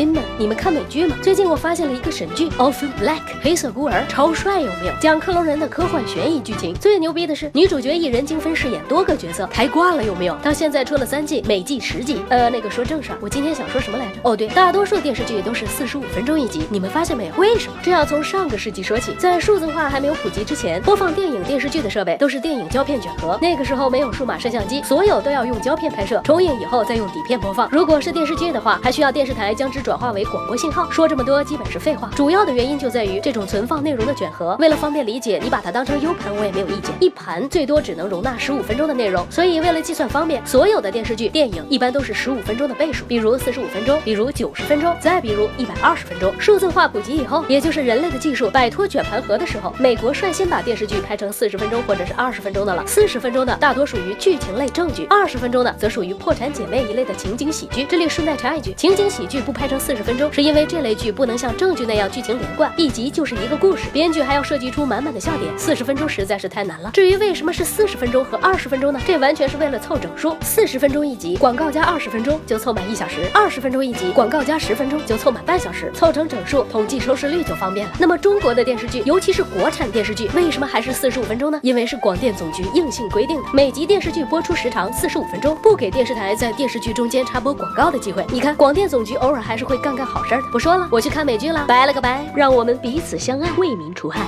亲们，你们看美剧吗？最近我发现了一个神剧《Orphan Black》黑色孤儿，超帅有没有？讲克隆人的科幻悬疑剧情。最牛逼的是女主角一人精分饰演多个角色，太挂了有没有？到现在出了三季，每季十集。呃，那个说正事儿，我今天想说什么来着？哦对，大多数电视剧都是四十五分钟一集，你们发现没有？为什么？这要从上个世纪说起，在数字化还没有普及之前，播放电影电视剧的设备都是电影胶片卷盒，那个时候没有数码摄像机，所有都要用胶片拍摄，重影以后再用底片播放。如果是电视剧的话，还需要电视台将之转转化为广播信号。说这么多基本是废话，主要的原因就在于这种存放内容的卷盒，为了方便理解，你把它当成 U 盘我也没有意见。一盘最多只能容纳十五分钟的内容，所以为了计算方便，所有的电视剧、电影一般都是十五分钟的倍数，比如四十五分钟，比如九十分钟，再比如一百二十分钟。数字化普及以后，也就是人类的技术摆脱卷盘盒的时候，美国率先把电视剧拍成四十分钟或者是二十分钟的了。四十分钟的大多属于剧情类正剧，二十分钟的则属于破产姐妹一类的情景喜剧。这里顺带插一句，情景喜剧不拍成四十分钟，是因为这类剧不能像正剧那样剧情连贯，一集就是一个故事，编剧还要设计出满满的笑点，四十分钟实在是太难了。至于为什么是四十分钟和二十分钟呢？这完全是为了凑整数，四十分钟一集，广告加二十分钟就凑满一小时；二十分钟一集，广告加十分钟就凑满半小时，凑成整数，统计收视率就方便了。那么中国的电视剧，尤其是国产电视剧，为什么还是四十五分钟呢？因为是广电总局硬性规定的，每集电视剧播出时长四十五分钟，不给电视台在电视剧中间插播广告的机会。你看，广电总局偶尔还是会干干好事的。不说了，我去看美剧了，拜了个拜，让我们彼此相爱，为民除害。